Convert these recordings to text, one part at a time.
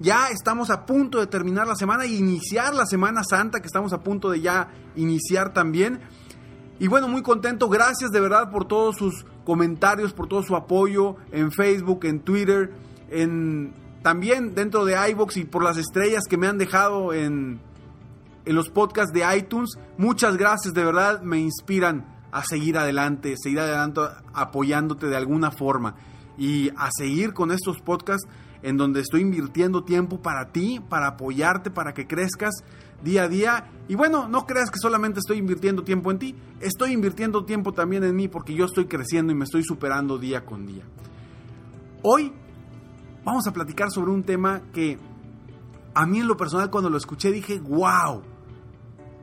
ya estamos a punto de terminar la semana e iniciar la Semana Santa, que estamos a punto de ya iniciar también. Y bueno, muy contento, gracias de verdad por todos sus comentarios, por todo su apoyo en Facebook, en Twitter, en también dentro de iVoox y por las estrellas que me han dejado en, en los podcasts de iTunes. Muchas gracias, de verdad me inspiran a seguir adelante, seguir adelante apoyándote de alguna forma y a seguir con estos podcasts en donde estoy invirtiendo tiempo para ti, para apoyarte, para que crezcas día a día. Y bueno, no creas que solamente estoy invirtiendo tiempo en ti, estoy invirtiendo tiempo también en mí porque yo estoy creciendo y me estoy superando día con día. Hoy vamos a platicar sobre un tema que a mí en lo personal cuando lo escuché dije, wow,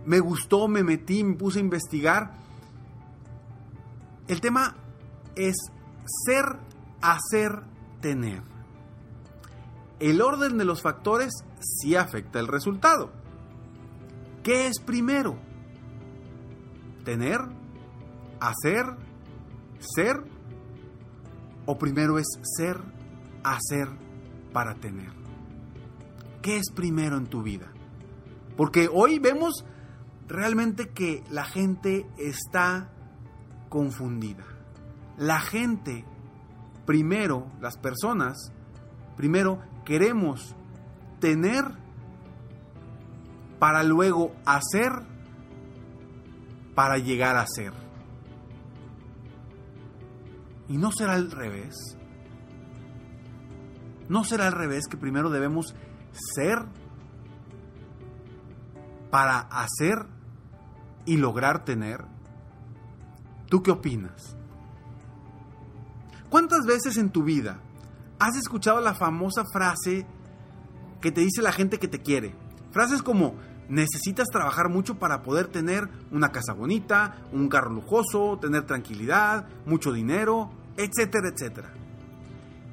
me gustó, me metí, me puse a investigar. El tema es ser, hacer, tener el orden de los factores sí afecta el resultado. ¿Qué es primero? ¿Tener? ¿Hacer? ¿Ser? ¿O primero es ser, hacer para tener? ¿Qué es primero en tu vida? Porque hoy vemos realmente que la gente está confundida. La gente, primero, las personas, primero queremos tener para luego hacer para llegar a ser. Y no será al revés. No será al revés que primero debemos ser para hacer y lograr tener. ¿Tú qué opinas? ¿Cuántas veces en tu vida ¿Has escuchado la famosa frase que te dice la gente que te quiere? Frases como, necesitas trabajar mucho para poder tener una casa bonita, un carro lujoso, tener tranquilidad, mucho dinero, etcétera, etcétera.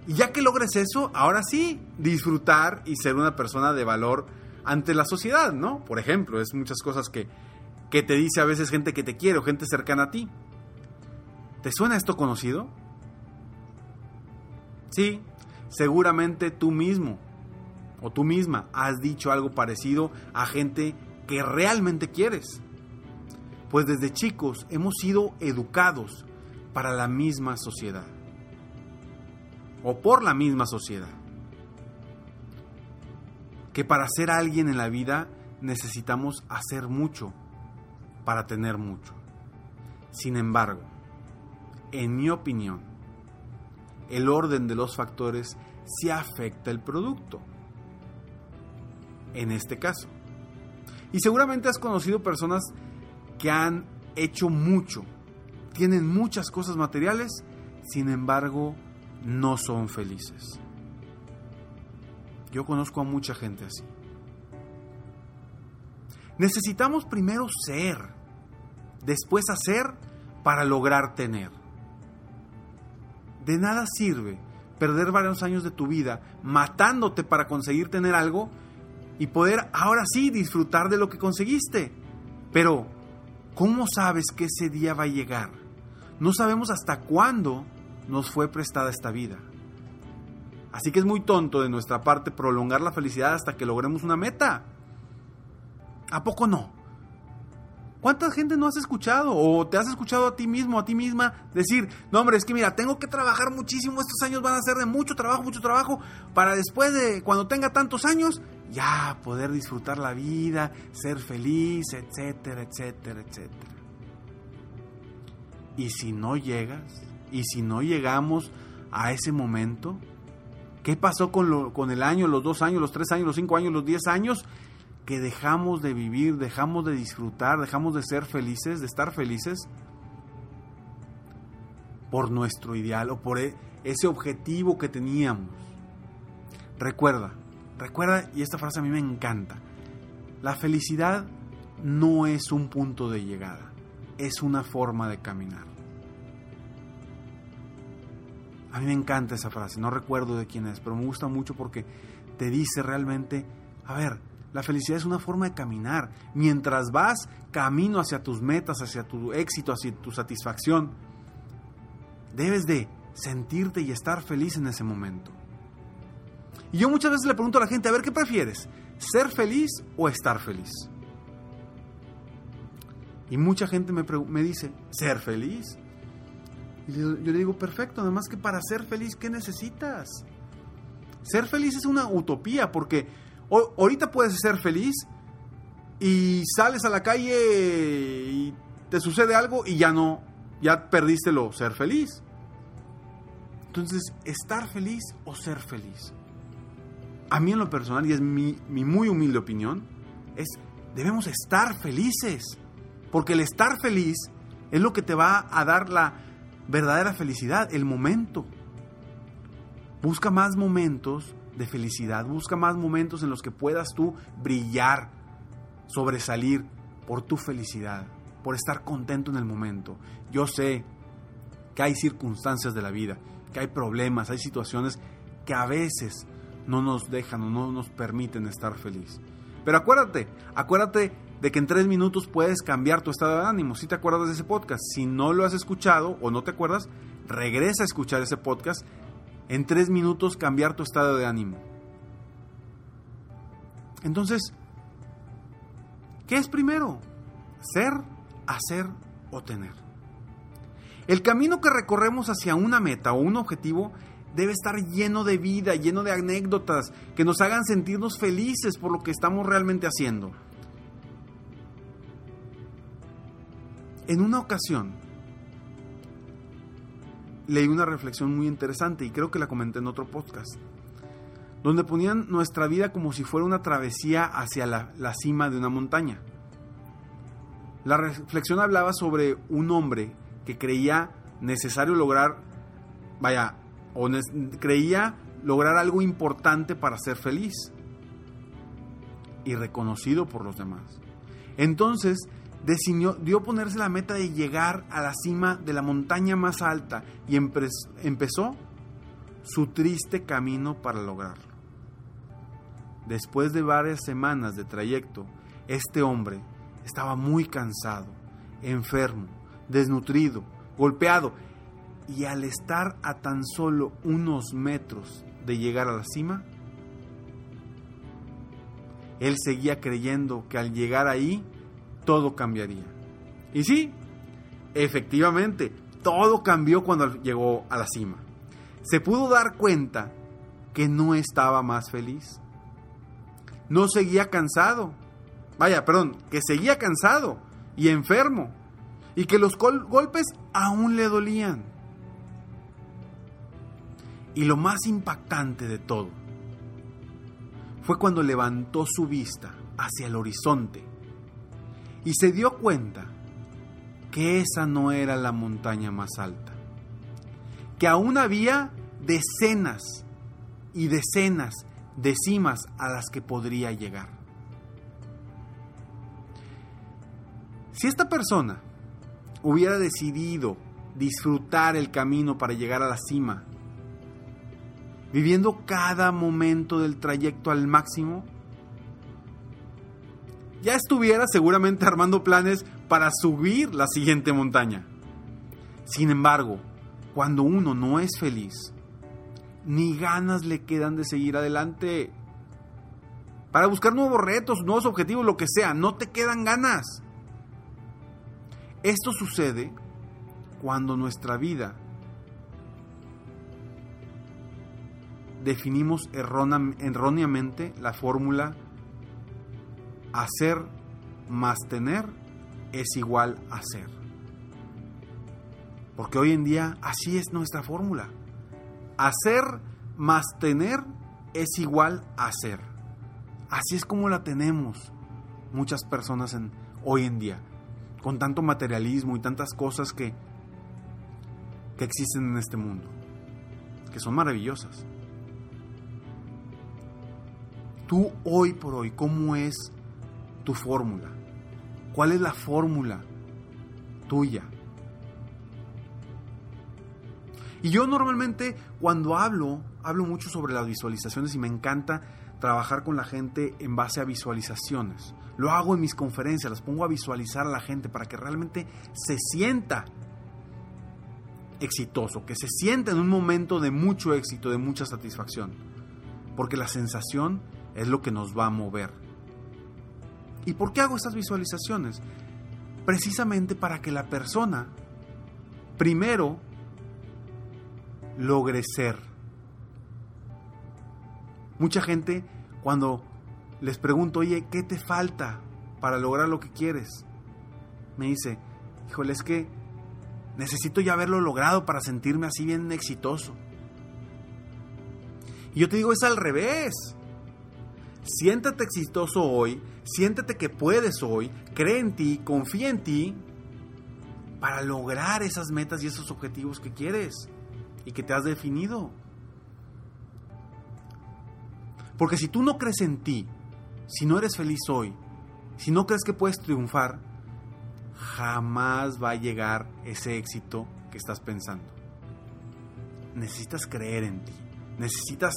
Y ya que logres eso, ahora sí, disfrutar y ser una persona de valor ante la sociedad, ¿no? Por ejemplo, es muchas cosas que, que te dice a veces gente que te quiere o gente cercana a ti. ¿Te suena esto conocido? Sí, seguramente tú mismo o tú misma has dicho algo parecido a gente que realmente quieres. Pues desde chicos hemos sido educados para la misma sociedad o por la misma sociedad. Que para ser alguien en la vida necesitamos hacer mucho para tener mucho. Sin embargo, en mi opinión, el orden de los factores sí afecta el producto. En este caso. Y seguramente has conocido personas que han hecho mucho, tienen muchas cosas materiales, sin embargo, no son felices. Yo conozco a mucha gente así. Necesitamos primero ser, después hacer para lograr tener. De nada sirve perder varios años de tu vida matándote para conseguir tener algo y poder ahora sí disfrutar de lo que conseguiste. Pero, ¿cómo sabes que ese día va a llegar? No sabemos hasta cuándo nos fue prestada esta vida. Así que es muy tonto de nuestra parte prolongar la felicidad hasta que logremos una meta. ¿A poco no? ¿Cuánta gente no has escuchado o te has escuchado a ti mismo, a ti misma decir, no hombre, es que mira, tengo que trabajar muchísimo, estos años van a ser de mucho trabajo, mucho trabajo, para después de cuando tenga tantos años, ya poder disfrutar la vida, ser feliz, etcétera, etcétera, etcétera. Y si no llegas, y si no llegamos a ese momento, ¿qué pasó con, lo, con el año, los dos años, los tres años, los cinco años, los diez años? Que dejamos de vivir, dejamos de disfrutar, dejamos de ser felices, de estar felices por nuestro ideal o por e, ese objetivo que teníamos. Recuerda, recuerda, y esta frase a mí me encanta, la felicidad no es un punto de llegada, es una forma de caminar. A mí me encanta esa frase, no recuerdo de quién es, pero me gusta mucho porque te dice realmente, a ver, la felicidad es una forma de caminar. Mientras vas camino hacia tus metas, hacia tu éxito, hacia tu satisfacción, debes de sentirte y estar feliz en ese momento. Y yo muchas veces le pregunto a la gente, a ver, ¿qué prefieres? ¿Ser feliz o estar feliz? Y mucha gente me, me dice, ¿ser feliz? Y yo, le digo, perfecto, además que para ser feliz, ¿qué necesitas? Ser feliz es una utopía porque ahorita puedes ser feliz y sales a la calle y te sucede algo y ya no, ya perdiste lo ser feliz. Entonces, estar feliz o ser feliz. A mí en lo personal, y es mi, mi muy humilde opinión, es debemos estar felices. Porque el estar feliz es lo que te va a dar la verdadera felicidad, el momento. Busca más momentos de felicidad. Busca más momentos en los que puedas tú brillar, sobresalir por tu felicidad, por estar contento en el momento. Yo sé que hay circunstancias de la vida, que hay problemas, hay situaciones que a veces no nos dejan o no nos permiten estar feliz. Pero acuérdate, acuérdate de que en tres minutos puedes cambiar tu estado de ánimo. Si te acuerdas de ese podcast, si no lo has escuchado o no te acuerdas, regresa a escuchar ese podcast en tres minutos cambiar tu estado de ánimo. Entonces, ¿qué es primero? Ser, hacer o tener. El camino que recorremos hacia una meta o un objetivo debe estar lleno de vida, lleno de anécdotas que nos hagan sentirnos felices por lo que estamos realmente haciendo. En una ocasión, leí una reflexión muy interesante y creo que la comenté en otro podcast, donde ponían nuestra vida como si fuera una travesía hacia la, cima de una montaña. La reflexión hablaba sobre un hombre que creía necesario lograr, vaya, o creía lograr algo importante para ser feliz y reconocido por los demás. Entonces decidió, ponerse la meta de llegar a la cima de la montaña más alta y empezó su triste camino para lograrlo. Después de varias semanas de trayecto, este hombre estaba muy cansado, enfermo, desnutrido, golpeado, y al estar a tan solo unos metros de llegar a la cima, él seguía creyendo que al llegar ahí todo cambiaría. Y sí, efectivamente, todo cambió cuando llegó a la cima. Se pudo dar cuenta que no estaba más feliz. No seguía cansado. Vaya, perdón, que seguía cansado y enfermo. Y que los golpes aún le dolían. Y lo más impactante de todo fue cuando levantó su vista hacia el horizonte y se dio cuenta que esa no era la montaña más alta, que aún había decenas y decenas de cimas a las que podría llegar. Si esta persona hubiera decidido disfrutar el camino para llegar a la cima, viviendo cada momento del trayecto al máximo, ya estuviera seguramente armando planes para subir la siguiente montaña. Sin embargo, cuando uno no es feliz, ni ganas le quedan de seguir adelante. Para buscar nuevos retos, nuevos objetivos, lo que sea, no te quedan ganas. Esto sucede cuando nuestra vida definimos erróneamente la fórmula hacer más tener es igual a ser. Porque hoy en día así es nuestra fórmula. Hacer más tener es igual a ser. Así es como la tenemos muchas personas en, hoy en día, con tanto materialismo y tantas cosas que, que existen en este mundo, que son maravillosas. Tú hoy por hoy, ¿cómo es tu fórmula? ¿Cuál es la fórmula tuya? Y yo normalmente cuando hablo, hablo mucho sobre las visualizaciones y me encanta trabajar con la gente en base a visualizaciones. Lo hago en mis conferencias, las pongo a visualizar a la gente para que realmente se sienta exitoso, que se sienta en un momento de mucho éxito, de mucha satisfacción. Porque la sensación es lo que nos va a mover. ¿Y por qué hago estas visualizaciones? Precisamente para que la persona primero logre ser. Mucha gente cuando les pregunto, oye, ¿qué te falta para lograr lo que quieres? Me dice, híjole, es que necesito ya haberlo logrado para sentirme así bien exitoso. Y yo te digo, es al revés. Siéntate exitoso hoy, siéntate que puedes hoy, cree en ti, confía en ti para lograr esas metas y esos objetivos que quieres y que te has definido. Porque si tú no crees en ti, si no eres feliz hoy, si no crees que puedes triunfar, jamás va a llegar ese éxito que estás pensando. Necesitas creer en ti. Necesitas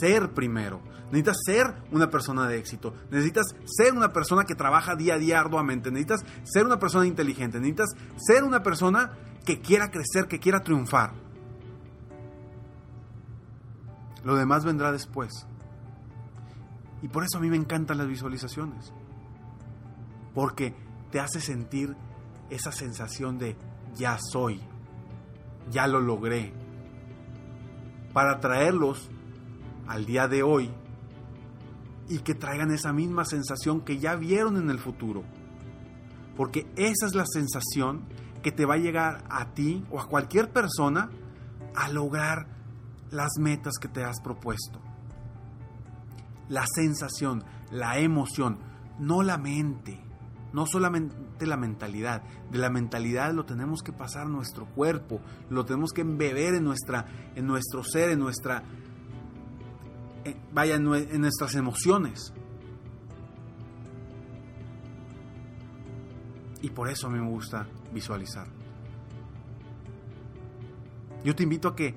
ser primero. Necesitas ser una persona de éxito. Necesitas ser una persona que trabaja día a día arduamente. Necesitas ser una persona inteligente. Necesitas ser una persona que quiera crecer, que quiera triunfar. Lo demás vendrá después. Y por eso a mí me encantan las visualizaciones. Porque te hace sentir esa sensación de ya soy, ya lo logré. Para traerlos al día de hoy y que traigan esa misma sensación que ya vieron en el futuro. Porque esa es la sensación que te va a llegar a ti o a cualquier persona a lograr las metas que te has propuesto. La sensación, la emoción, no la mente, no solamente la mentalidad. De la mentalidad lo tenemos que pasar a nuestro cuerpo, lo tenemos que embeber en, nuestra, en nuestro ser, en nuestra, vaya, en nuestras emociones. Y por eso a mí me gusta visualizar. Yo te invito a que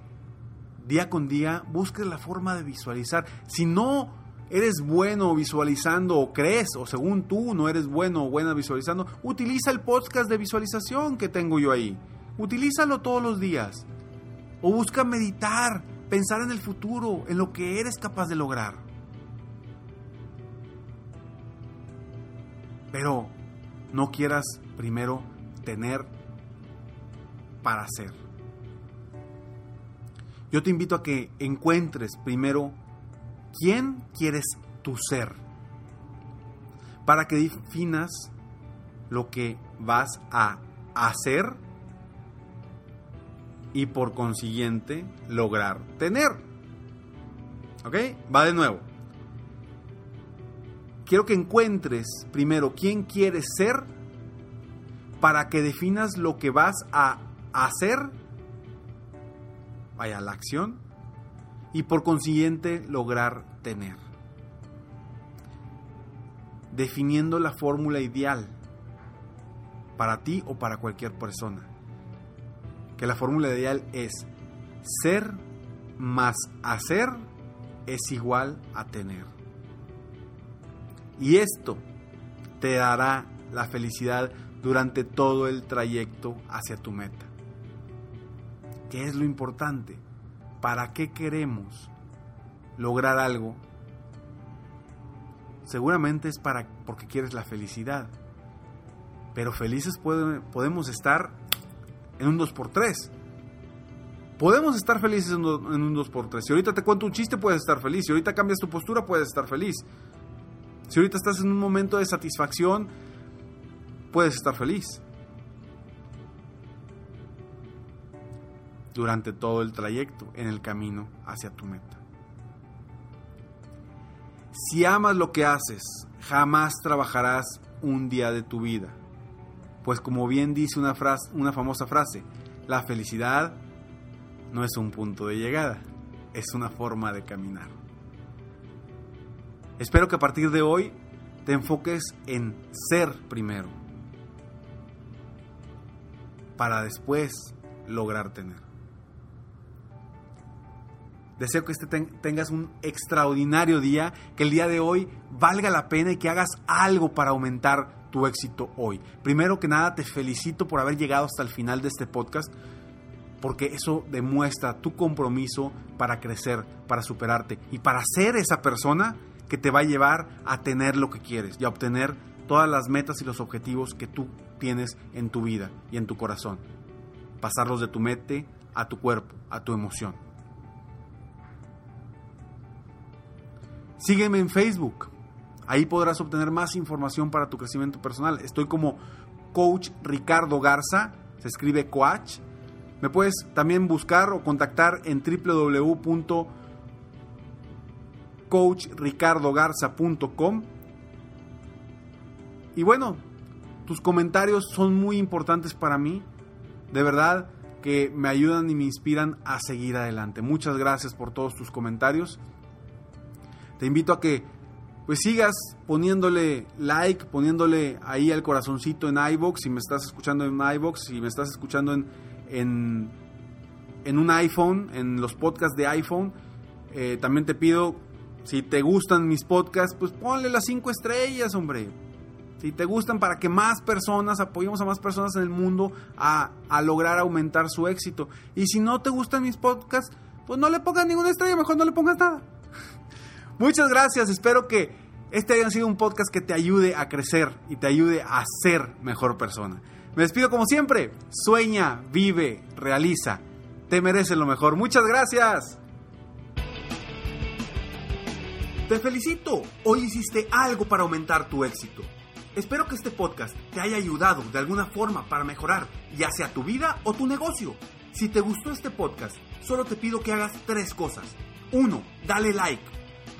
día con día busques la forma de visualizar. Si no eres bueno visualizando o crees o según tú no eres bueno o buena visualizando, utiliza el podcast de visualización que tengo yo ahí. Utilízalo todos los días. O busca meditar, pensar en el futuro, en lo que eres capaz de lograr. Pero no quieras primero tener para hacer. Yo te invito a que encuentres primero quién quieres tu ser para que definas lo que vas a hacer y por consiguiente lograr tener. ¿Ok? Va de nuevo. Quiero que encuentres primero quién quieres ser para que definas lo que vas a hacer vaya la acción y por consiguiente lograr tener. Definiendo la fórmula ideal para ti o para cualquier persona. Que la fórmula ideal es ser más hacer es igual a tener. Y esto te dará la felicidad durante todo el trayecto hacia tu meta. ¿Qué es lo importante? ¿Para qué queremos lograr algo? Seguramente es para porque quieres la felicidad. Pero felices podemos estar en un 2x3. Podemos estar felices en un 2x3. Si ahorita te cuento un chiste, puedes estar feliz. Si ahorita cambias tu postura, puedes estar feliz. Si ahorita estás en un momento de satisfacción, puedes estar feliz. Durante todo el trayecto en el camino hacia tu meta. Si amas lo que haces, jamás trabajarás un día de tu vida. Pues como bien dice una, frase, una famosa frase, la felicidad no es un punto de llegada, es una forma de caminar. Espero que a partir de hoy te enfoques en ser primero, para después lograr tener. Deseo que este tengas un extraordinario día, que el día de hoy valga la pena y que hagas algo para aumentar tu éxito hoy. Primero que nada, te felicito por haber llegado hasta el final de este podcast, porque eso demuestra tu compromiso para crecer, para superarte y para ser esa persona que te va a llevar a tener lo que quieres y a obtener todas las metas y los objetivos que tú tienes en tu vida y en tu corazón. Pasarlos de tu mente a tu cuerpo, a tu emoción. Sígueme en Facebook. Ahí podrás obtener más información para tu crecimiento personal. Estoy como Coach Ricardo Garza. Se escribe Coach. Me puedes también buscar o contactar en www.coachricardogarza.com. Y bueno, tus comentarios son muy importantes para mí. De verdad que me ayudan y me inspiran a seguir adelante. Muchas gracias por todos tus comentarios. Te invito a que pues sigas poniéndole like, poniéndole ahí el corazoncito en iBox, si me estás escuchando en iBox, si me estás escuchando en, en, un iPhone, en los podcasts de iPhone. Eh, también te pido, si te gustan mis podcasts, pues ponle las cinco estrellas, hombre. Si te gustan para que más personas, apoyemos a más personas en el mundo a, a lograr aumentar su éxito. Y si no te gustan mis podcasts, pues no le pongas ninguna estrella, mejor no le pongas nada. Muchas gracias, espero que este haya sido un podcast que te ayude a crecer y te ayude a ser mejor persona. Me despido como siempre, sueña, vive, realiza, te mereces lo mejor. Muchas gracias. Te felicito, hoy hiciste algo para aumentar tu éxito. Espero que este podcast te haya ayudado de alguna forma para mejorar ya sea tu vida o tu negocio. Si te gustó este podcast, solo te pido que hagas tres cosas. Uno, Dale like.